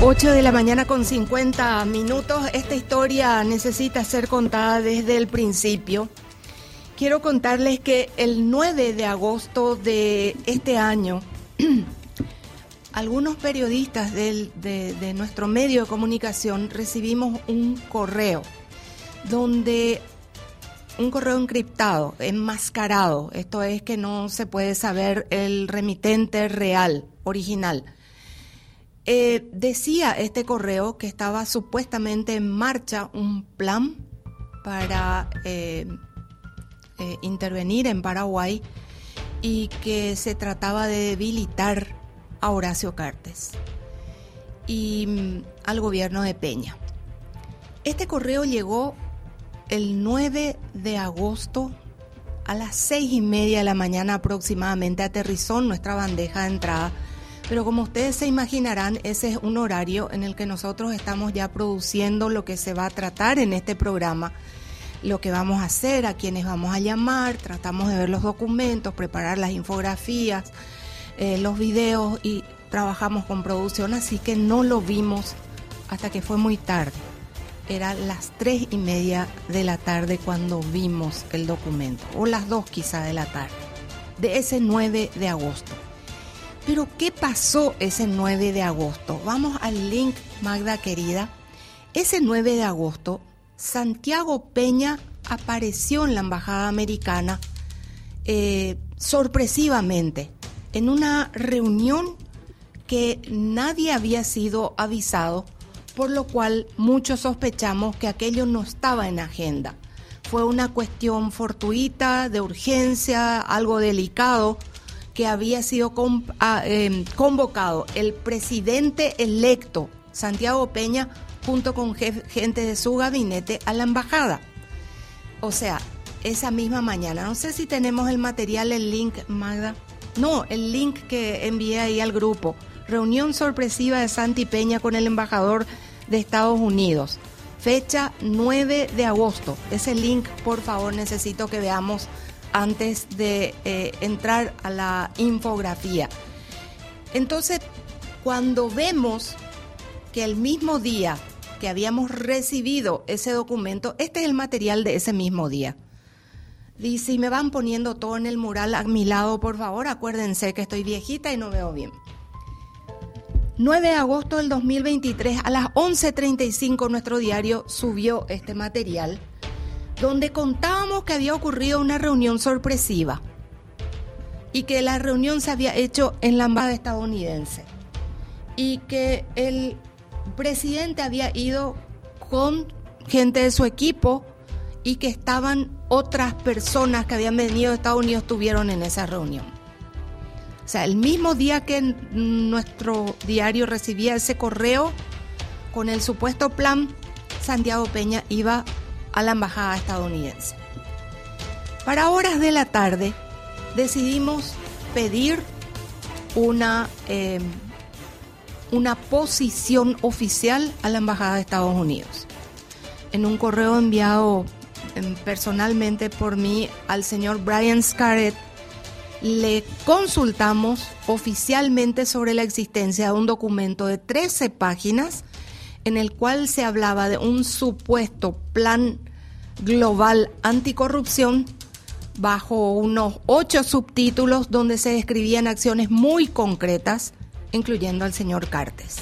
8 de la mañana con 50 minutos. Esta historia necesita ser contada desde el principio. Quiero contarles que el 9 de agosto de este año, algunos periodistas de, de nuestro medio de comunicación recibimos un correo donde un correo encriptado, enmascarado, esto es que no se puede saber el remitente real, original eh, decía este correo que estaba supuestamente en marcha un plan para eh, eh, intervenir en Paraguay y que se trataba de debilitar a Horacio Cartes y mm, al gobierno de Peña. Este correo llegó el 9 de agosto a las seis y media de la mañana aproximadamente, aterrizó en nuestra bandeja de entrada pero como ustedes se imaginarán, ese es un horario en el que nosotros estamos ya produciendo lo que se va a tratar en este programa, lo que vamos a hacer, a quienes vamos a llamar, tratamos de ver los documentos, preparar las infografías, eh, los videos y trabajamos con producción, así que no lo vimos hasta que fue muy tarde. Era las tres y media de la tarde cuando vimos el documento, o las dos quizá de la tarde, de ese 9 de agosto. Pero ¿qué pasó ese 9 de agosto? Vamos al link, Magda querida. Ese 9 de agosto, Santiago Peña apareció en la Embajada Americana eh, sorpresivamente en una reunión que nadie había sido avisado, por lo cual muchos sospechamos que aquello no estaba en agenda. Fue una cuestión fortuita, de urgencia, algo delicado, que había sido ah, em, convocado el presidente electo Santiago Peña junto con gente de su gabinete a la embajada. O sea, esa misma mañana. No sé si tenemos el material, el link, Magda. No, el link que envié ahí al grupo. Reunión sorpresiva de Santi Peña con el embajador de Estados Unidos. Fecha 9 de agosto. Ese link, por favor, necesito que veamos antes de eh, entrar a la infografía. Entonces, cuando vemos que el mismo día que habíamos recibido ese documento, este es el material de ese mismo día. Dice, y me van poniendo todo en el mural a mi lado, por favor, acuérdense que estoy viejita y no veo bien. 9 de agosto del 2023, a las 11.35 nuestro diario subió este material donde contábamos que había ocurrido una reunión sorpresiva y que la reunión se había hecho en la embajada estadounidense y que el presidente había ido con gente de su equipo y que estaban otras personas que habían venido de Estados Unidos estuvieron en esa reunión. O sea, el mismo día que nuestro diario recibía ese correo con el supuesto plan, Santiago Peña iba a la embajada estadounidense. Para horas de la tarde decidimos pedir una, em, una posición oficial a la embajada de Estados Unidos. En un correo enviado em, personalmente por mí al señor Brian Scarrett, le consultamos oficialmente sobre la existencia de un documento de 13 páginas en el cual se hablaba de un supuesto plan global anticorrupción bajo unos ocho subtítulos donde se describían acciones muy concretas, incluyendo al señor Cartes.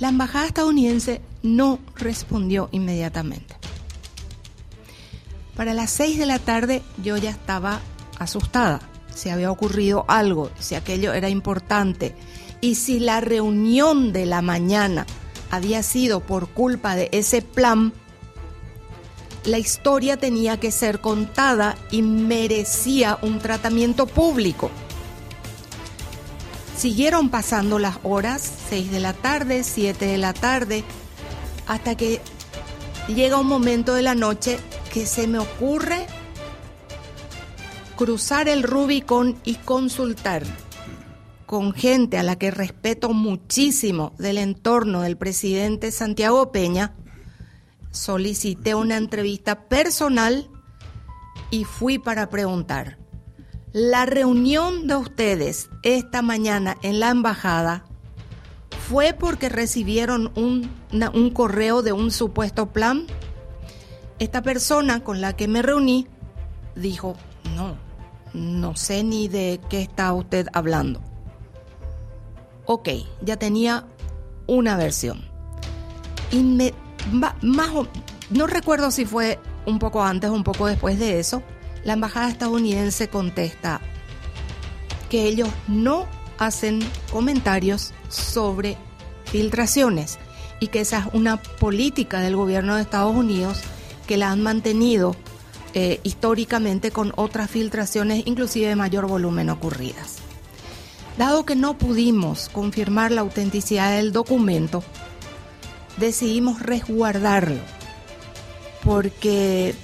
La embajada estadounidense no respondió inmediatamente. Para las seis de la tarde yo ya estaba asustada, si había ocurrido algo, si aquello era importante, y si la reunión de la mañana había sido por culpa de ese plan, la historia tenía que ser contada y merecía un tratamiento público. Siguieron pasando las horas, 6 de la tarde, 7 de la tarde, hasta que llega un momento de la noche que se me ocurre cruzar el Rubicón y consultar con gente a la que respeto muchísimo del entorno del presidente Santiago Peña, solicité una entrevista personal y fui para preguntar, ¿la reunión de ustedes esta mañana en la embajada ¿Fue porque recibieron un, correo de un supuesto plan? Esta persona con la que me reuní dijo, no, no sé ni de qué está usted hablando. Ok, ya tenía una versión. Y no recuerdo si fue un poco antes o un poco después de eso, la embajada estadounidense contesta que ellos no hacen comentarios sobre filtraciones y que esa es una política del gobierno de Estados Unidos que la han mantenido eh, históricamente con otras filtraciones, inclusive de mayor volumen ocurridas. Dado que no pudimos confirmar la autenticidad del documento, decidimos resguardarlo, porque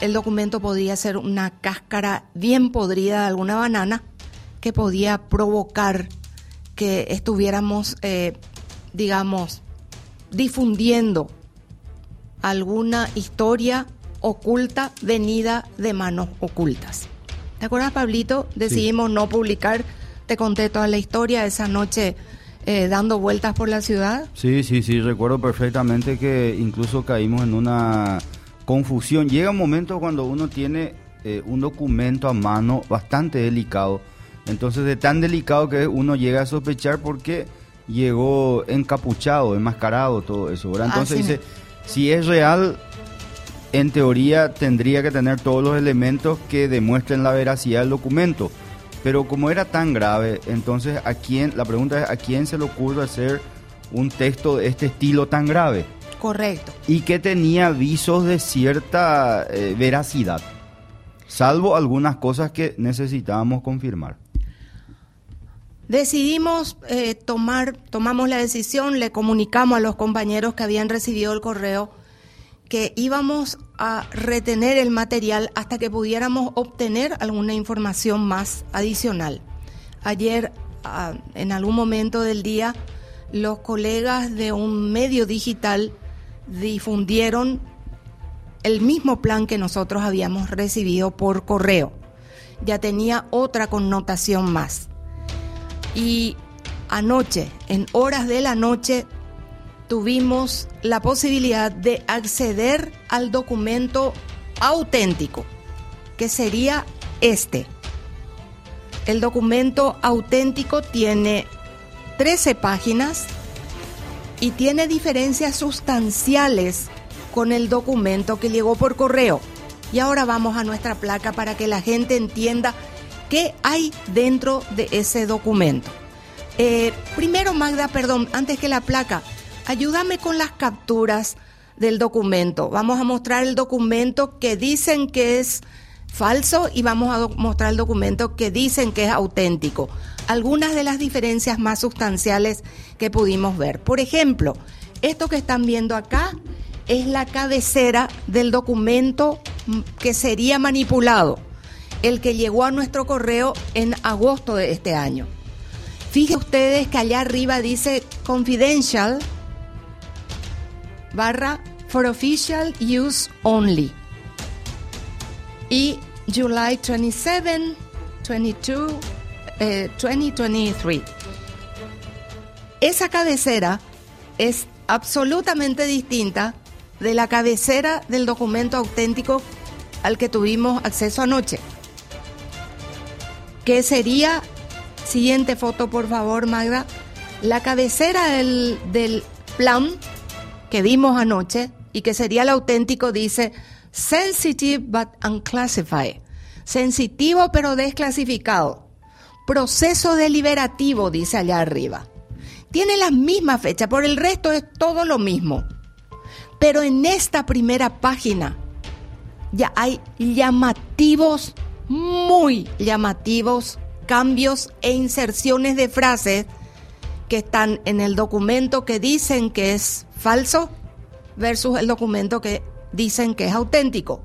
el documento podía ser una cáscara bien podrida de alguna banana que podía provocar que estuviéramos, eh, digamos, difundiendo alguna historia oculta venida de manos ocultas. ¿Te acuerdas, Pablito? Decidimos no publicar, te conté toda la historia esa noche eh, dando vueltas por la ciudad. Sí, sí, sí, recuerdo perfectamente que incluso caímos en una confusión. Llega un momento cuando uno tiene eh, un documento a mano bastante delicado, entonces de tan delicado que uno llega a sospechar porque llegó encapuchado, enmascarado, todo eso, ¿verdad? Entonces dice, si es real, en teoría tendría que tener todos los elementos que demuestren la veracidad del documento. Pero como era tan grave, entonces a quién, la pregunta es a quién se le ocurre hacer un texto de este estilo tan grave. Correcto. Y que tenía visos de cierta eh, veracidad, salvo algunas cosas que necesitábamos confirmar. Decidimos eh, tomar, tomamos la decisión, le comunicamos a los compañeros que habían recibido el correo que íbamos a retener el material hasta que pudiéramos obtener alguna información más adicional. Ayer, ah, en algún momento del día, los colegas de un medio digital difundieron el mismo plan que nosotros habíamos recibido por correo. Ya tenía otra connotación más. Y anoche, en horas de la noche, tuvimos la posibilidad de acceder al documento auténtico, que sería este. El documento auténtico tiene 13 páginas y tiene diferencias sustanciales con el documento que llegó por correo. Y ahora vamos a nuestra placa para que la gente entienda qué hay dentro de ese documento. Eh, primero, Magda, perdón, antes que la placa, ayúdame con las capturas del documento. Vamos a mostrar el documento que dicen que es falso y vamos a mostrar el documento que dicen que es auténtico. Algunas de las diferencias más sustanciales que pudimos ver. Por ejemplo, esto que están viendo acá es la cabecera del documento que sería manipulado, el que llegó a nuestro correo en agosto de este año. Fíjense ustedes que allá arriba dice confidential barra for official use only. Y July 27, 22, 2023. Esa cabecera es absolutamente distinta de la cabecera del documento auténtico al que tuvimos acceso anoche. Que sería, siguiente foto por favor Magda, la cabecera del, del plan que vimos anoche y que sería el auténtico dice sensitive but unclassified. Sensitivo pero desclasificado. Proceso deliberativo, dice allá arriba. Tiene la misma fecha, por el resto es todo lo mismo. Pero en esta primera página ya hay llamativos, muy llamativos cambios e inserciones de frases que están en el documento que dicen que es falso versus el documento que dicen que es auténtico.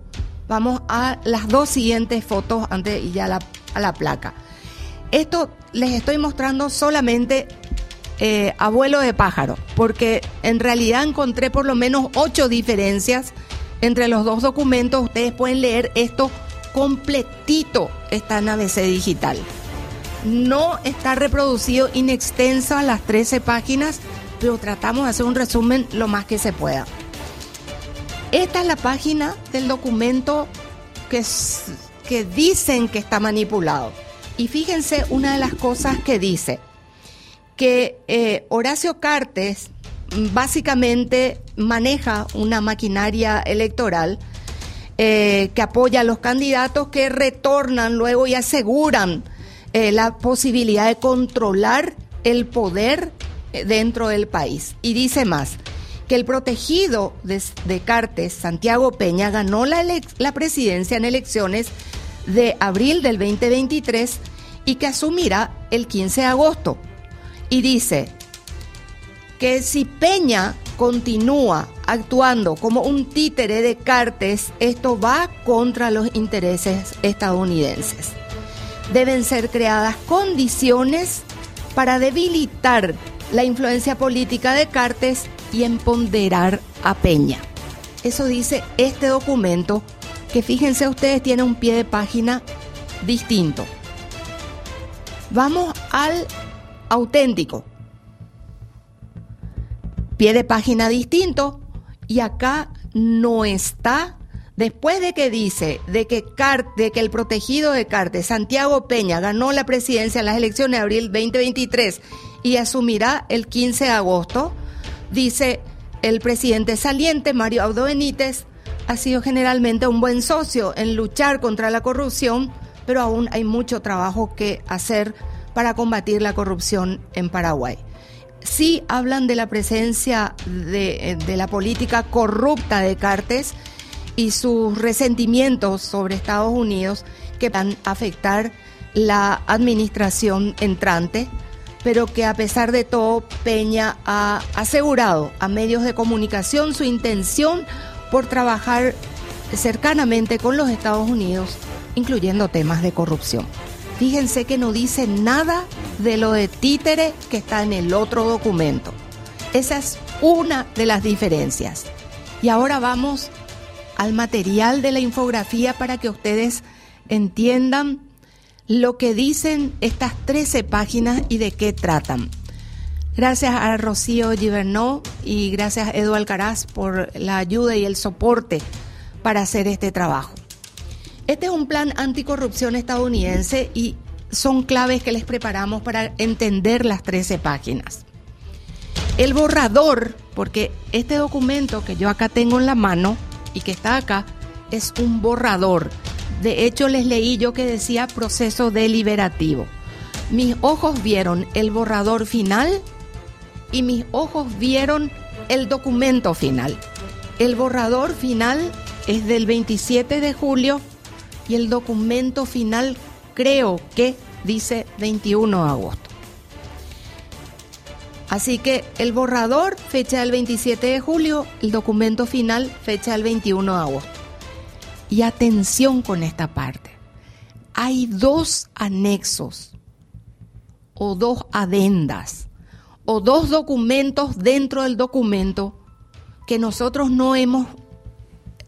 Vamos a las dos siguientes fotos antes y ya a la placa. Esto les estoy mostrando solamente eh, abuelo de pájaro, porque en realidad encontré por lo menos ocho diferencias entre los dos documentos. Ustedes pueden leer esto completito, está en ABC Digital. No está reproducido in extenso las 13 páginas, pero tratamos de hacer un resumen lo más que se pueda. Esta es la página del documento que, que dicen que está manipulado. Y fíjense una de las cosas que dice, que eh, Horacio Cartes básicamente maneja una maquinaria electoral eh, que apoya a los candidatos que retornan luego y aseguran eh, la posibilidad de controlar el poder dentro del país. Y dice más, que el protegido de, Cartes, Santiago Peña, ganó la, la presidencia en elecciones de abril del 2023 y que asumirá el 15 de agosto. Y dice que si Peña continúa actuando como un títere de Cartes, esto va contra los intereses estadounidenses. Deben ser creadas condiciones para debilitar la influencia política de Cartes y empoderar a Peña. Eso dice este documento que fíjense ustedes tiene un pie de página distinto. Vamos al auténtico. Pie de página distinto y acá no está después de que dice de que, de que el protegido de Carte, Santiago Peña, ganó la presidencia en las elecciones de abril 2023 y asumirá el 15 de agosto, dice el presidente saliente, Mario Audo Benítez, ha sido generalmente un buen socio en luchar contra la corrupción, pero aún hay mucho trabajo que hacer para combatir la corrupción en Paraguay. Sí hablan de la presencia de, de la política corrupta de Cartes y sus resentimientos sobre Estados Unidos que van a afectar la administración entrante pero que a pesar de todo Peña ha asegurado a medios de comunicación su intención por trabajar cercanamente con los Estados Unidos, incluyendo temas de corrupción. Fíjense que no dice nada de lo de títere que está en el otro documento. Esa es una de las diferencias. Y ahora vamos al material de la infografía para que ustedes entiendan lo que dicen estas 13 páginas y de qué tratan. Gracias a Rocío Givernó y gracias a Edu Alcaraz por la ayuda y el soporte para hacer este trabajo. Este es un plan anticorrupción estadounidense y son claves que les preparamos para entender las 13 páginas. El borrador, porque este documento que yo acá tengo en la mano y que está acá, es un borrador de hecho, les leí yo que decía proceso deliberativo. Mis ojos vieron el borrador final y mis ojos vieron el documento final. El borrador final es del 27 de julio y el documento final creo que dice 21 de agosto. Así que el borrador fecha el 27 de julio, el documento final fecha el 21 de agosto. Y atención con esta parte. Hay dos anexos o dos adendas o dos documentos dentro del documento que nosotros no hemos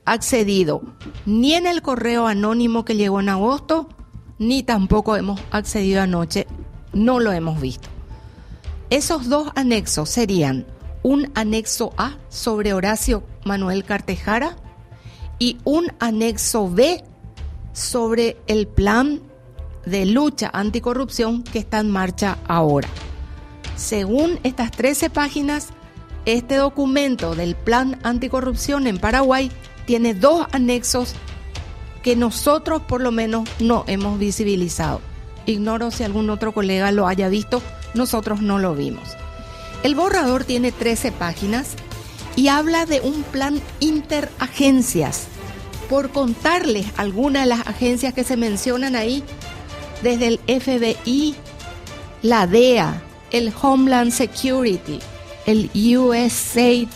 accedido ni en el correo anónimo que llegó en agosto, ni tampoco hemos accedido anoche, no lo hemos visto. Esos dos anexos serían un anexo A sobre Horacio Manuel Cartejara y un anexo B sobre el plan de lucha anticorrupción que está en marcha ahora. Según estas 13 páginas, este documento del plan anticorrupción en Paraguay tiene dos anexos que nosotros por lo menos no hemos visibilizado. Ignoro si algún otro colega lo haya visto, nosotros no lo vimos. El borrador tiene 13 páginas y habla de un plan interagencias. Por contarles algunas de las agencias que se mencionan ahí, desde el FBI, la DEA, el Homeland Security, el USAID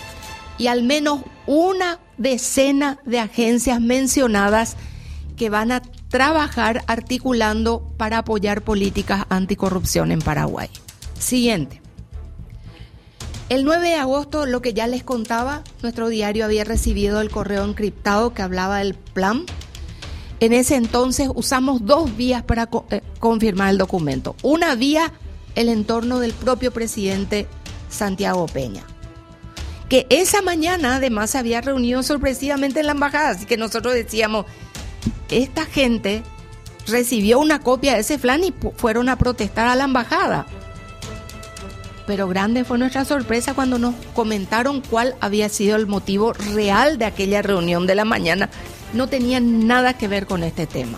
y al menos una decena de agencias mencionadas que van a trabajar articulando para apoyar políticas anticorrupción en Paraguay. Siguiente. El 9 de agosto, lo que ya les contaba, nuestro diario había recibido el correo encriptado que hablaba del plan. En ese entonces usamos dos vías para eh, confirmar el documento. Una vía, el entorno del propio presidente Santiago Peña. Que esa mañana además se había reunido sorpresivamente en la embajada, así que nosotros decíamos, esta gente recibió una copia de ese plan y fueron a protestar a la embajada. Pero grande fue nuestra sorpresa cuando nos comentaron cuál había sido el motivo real de aquella reunión de la mañana. No tenía nada que ver con este tema.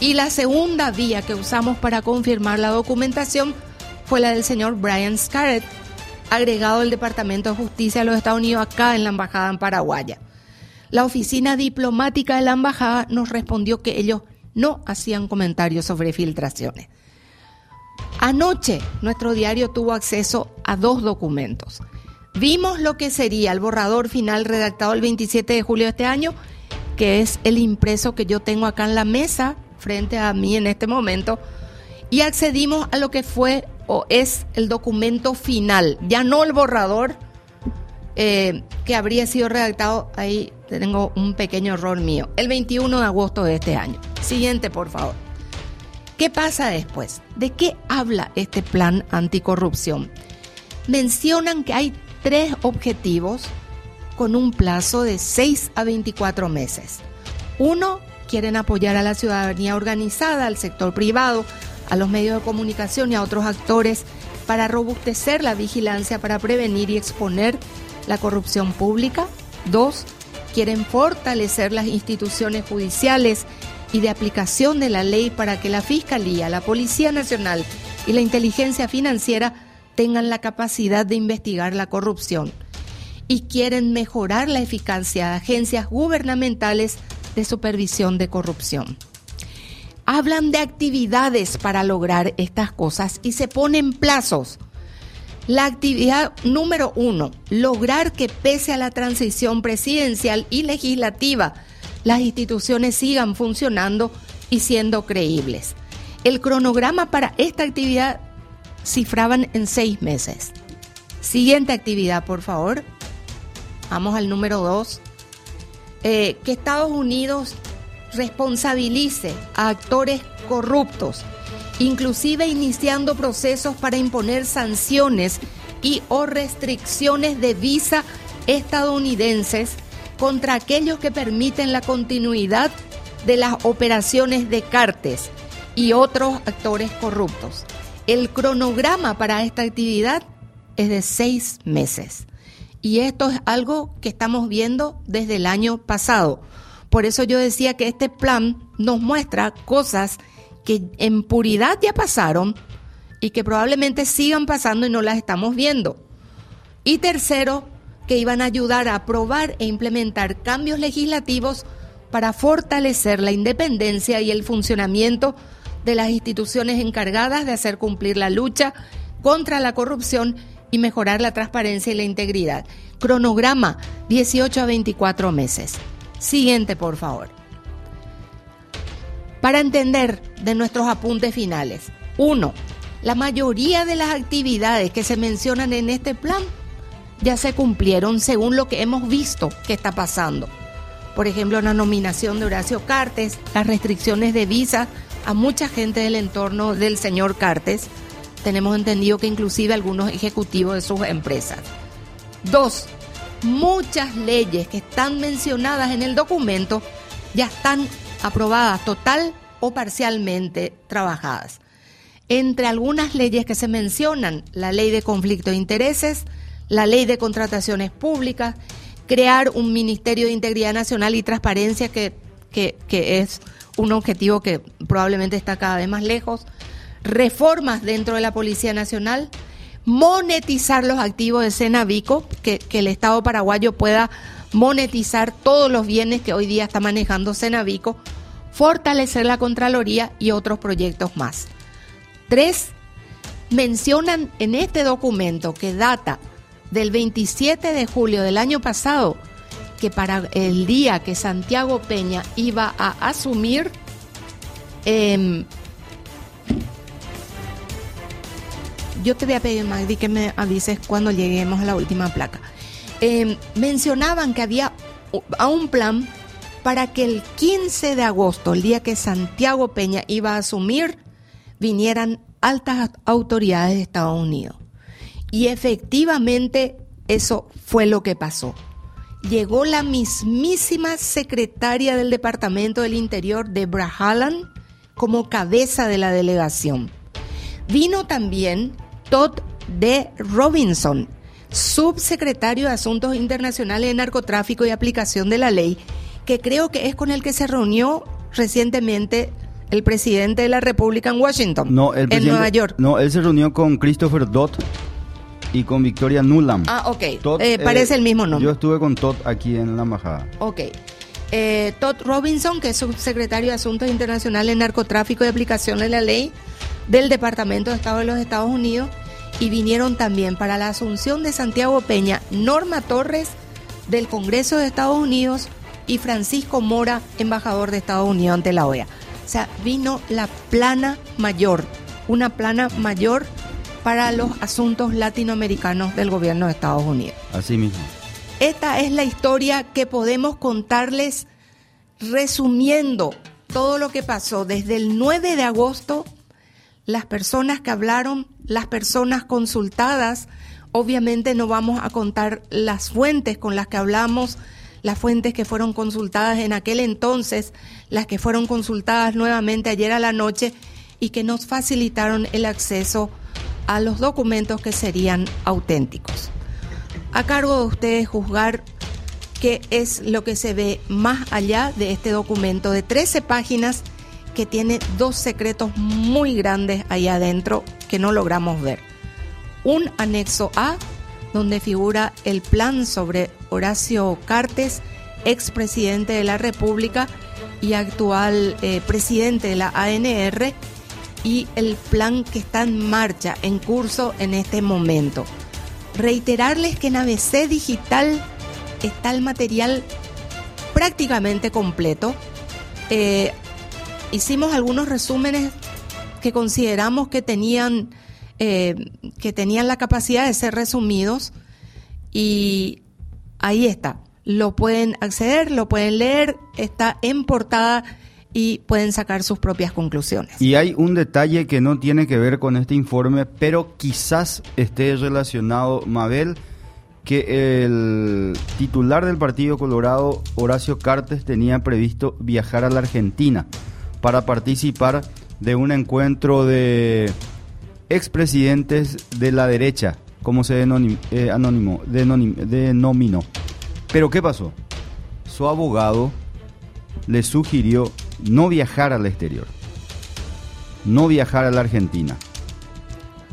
Y la segunda vía que usamos para confirmar la documentación fue la del señor Brian Scarrett, agregado del Departamento de Justicia de los Estados Unidos acá en la Embajada en Paraguaya. La oficina diplomática de la Embajada nos respondió que ellos no hacían comentarios sobre filtraciones. Anoche nuestro diario tuvo acceso a dos documentos. Vimos lo que sería el borrador final redactado el 27 de julio de este año, que es el impreso que yo tengo acá en la mesa frente a mí en este momento, y accedimos a lo que fue o es el documento final, ya no el borrador eh, que habría sido redactado, ahí tengo un pequeño error mío, el 21 de agosto de este año. Siguiente, por favor. ¿Qué pasa después? ¿De qué habla este plan anticorrupción? Mencionan que hay tres objetivos con un plazo de 6 a 24 meses. Uno, quieren apoyar a la ciudadanía organizada, al sector privado, a los medios de comunicación y a otros actores para robustecer la vigilancia para prevenir y exponer la corrupción pública. Dos, quieren fortalecer las instituciones judiciales y de aplicación de la ley para que la Fiscalía, la Policía Nacional y la inteligencia financiera tengan la capacidad de investigar la corrupción. Y quieren mejorar la eficacia de agencias gubernamentales de supervisión de corrupción. Hablan de actividades para lograr estas cosas y se ponen plazos. La actividad número uno, lograr que pese a la transición presidencial y legislativa, las instituciones sigan funcionando y siendo creíbles. El cronograma para esta actividad cifraban en seis meses. Siguiente actividad, por favor. Vamos al número dos. Eh, que Estados Unidos responsabilice a actores corruptos, inclusive iniciando procesos para imponer sanciones y o restricciones de visa estadounidenses contra aquellos que permiten la continuidad de las operaciones de Cartes y otros actores corruptos. El cronograma para esta actividad es de seis meses. Y esto es algo que estamos viendo desde el año pasado. Por eso yo decía que este plan nos muestra cosas que en puridad ya pasaron y que probablemente sigan pasando y no las estamos viendo. Y tercero, que iban a ayudar a aprobar e implementar cambios legislativos para fortalecer la independencia y el funcionamiento de las instituciones encargadas de hacer cumplir la lucha contra la corrupción y mejorar la transparencia y la integridad. Cronograma 18 a 24 meses. Siguiente, por favor. Para entender de nuestros apuntes finales. Uno, la mayoría de las actividades que se mencionan en este plan ya se cumplieron según lo que hemos visto que está pasando. Por ejemplo, la nominación de Horacio Cartes, las restricciones de visa a mucha gente del entorno del señor Cartes. Tenemos entendido que inclusive algunos ejecutivos de sus empresas. Dos, muchas leyes que están mencionadas en el documento ya están aprobadas total o parcialmente trabajadas. Entre algunas leyes que se mencionan, la ley de conflicto de intereses, la ley de contrataciones públicas, crear un Ministerio de Integridad Nacional y Transparencia que, que, es un objetivo que probablemente está cada vez más lejos, reformas dentro de la Policía Nacional, monetizar los activos de Senavico, que, el Estado paraguayo pueda monetizar todos los bienes que hoy día está manejando Senavico, fortalecer la Contraloría y otros proyectos más. Tres, mencionan en este documento que data del 27 de julio del año pasado que para el día que Santiago Peña iba a asumir em, yo te voy a pedir Magdi que me avises cuando lleguemos a la última placa em, mencionaban que había a un plan para que el 15 de agosto, el día que Santiago Peña iba a asumir, vinieran altas autoridades de Estados Unidos. Y efectivamente eso fue lo que pasó. Llegó la mismísima secretaria del Departamento del Interior, Debra Halland, como cabeza de la delegación. Vino también Todd D. Robinson, subsecretario de Asuntos Internacionales de Narcotráfico y Aplicación de la Ley, que creo que es con el que se reunió recientemente el presidente de la República en Washington, no, el en Nueva York. No, él se reunió con Christopher Dodd y con Victoria Nuland. Ah, ok. Eh, parece el mismo nombre. Yo estuve con Todd aquí en la embajada. Ok. Eh, Todd Robinson, que es subsecretario de Asuntos Internacionales, Narcotráfico y Aplicación de la Ley del Departamento de Estado de los Estados Unidos, y vinieron también para la asunción de Santiago Peña, Norma Torres del Congreso de Estados Unidos y Francisco Mora, embajador de Estados Unidos ante la OEA. O sea, vino la plana mayor, una plana mayor para los asuntos latinoamericanos del gobierno de Estados Unidos. Así mismo. Esta es la historia que podemos contarles resumiendo todo lo que pasó desde el 9 de agosto, las personas que hablaron, las personas consultadas, obviamente no vamos a contar las fuentes con las que hablamos, las fuentes que fueron consultadas en aquel entonces, las que fueron consultadas nuevamente ayer a la noche y que nos facilitaron el acceso a los documentos que serían auténticos a cargo de ustedes juzgar qué es lo que se ve más allá de este documento de 13 páginas que tiene dos secretos muy grandes ahí adentro que no logramos ver. Un anexo A, donde figura el plan sobre Horacio Cartes, expresidente de la República y actual eh, presidente de la ANR, y el plan que está en marcha, en curso en este momento reiterarles que en ABC Digital está el material prácticamente completo. Eh, hicimos algunos resúmenes que consideramos que tenían, eh, que tenían la capacidad de ser resumidos y ahí está. Lo pueden acceder, lo pueden leer, está en portada y pueden sacar sus propias conclusiones. Y hay un detalle que no tiene que ver con este informe, pero quizás esté relacionado, Mabel, que el titular del Partido Colorado, Horacio Cartes, tenía previsto viajar a la Argentina para participar de un encuentro de expresidentes de la derecha, como se eh, denominó. Pero ¿qué pasó? Su abogado le sugirió no viajar al exterior, no viajar a la Argentina.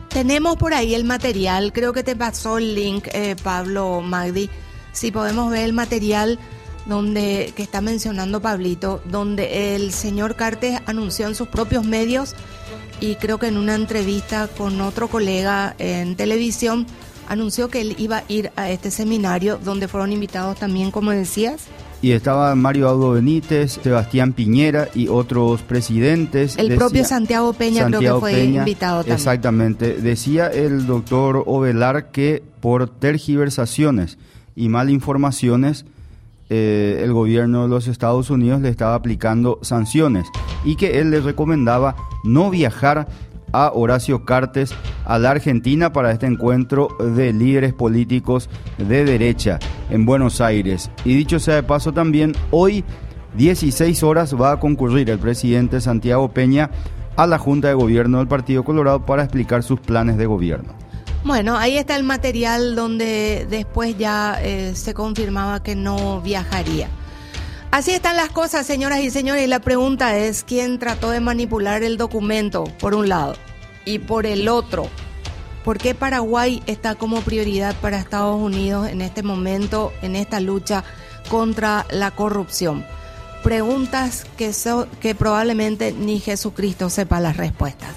Tenemos por ahí el material, creo que te pasó el link, eh, Pablo Magdi. Si podemos ver el material donde que está mencionando Pablito, donde el señor Cartes anunció en sus propios medios y creo que en una entrevista con otro colega en televisión anunció que él iba a ir a este seminario donde fueron invitados también, como decías, y estaba Mario Audo Benítez, Sebastián Piñera y otros presidentes. El propio Santiago Peña creo que fue invitado también. Exactamente. Decía el doctor Ovelar que por tergiversaciones y malinformaciones eh, el gobierno de los Estados Unidos le estaba aplicando sanciones y que él le recomendaba no viajar a Horacio Cartes a la Argentina para este encuentro de líderes políticos de derecha en Buenos Aires. Y dicho sea de paso también, hoy 16 horas va a concurrir el presidente Santiago Peña a la Junta de Gobierno del Partido Colorado para explicar sus planes de gobierno. Bueno, ahí está el material donde después ya eh, se confirmaba que no viajaría. Así están las cosas, señoras y señores, la pregunta es, ¿quién trató de manipular el documento, por un lado? Y por el otro, ¿por qué Paraguay está como prioridad para Estados Unidos en este momento, en esta lucha contra la corrupción? Preguntas que, que probablemente ni Jesucristo sepa las respuestas.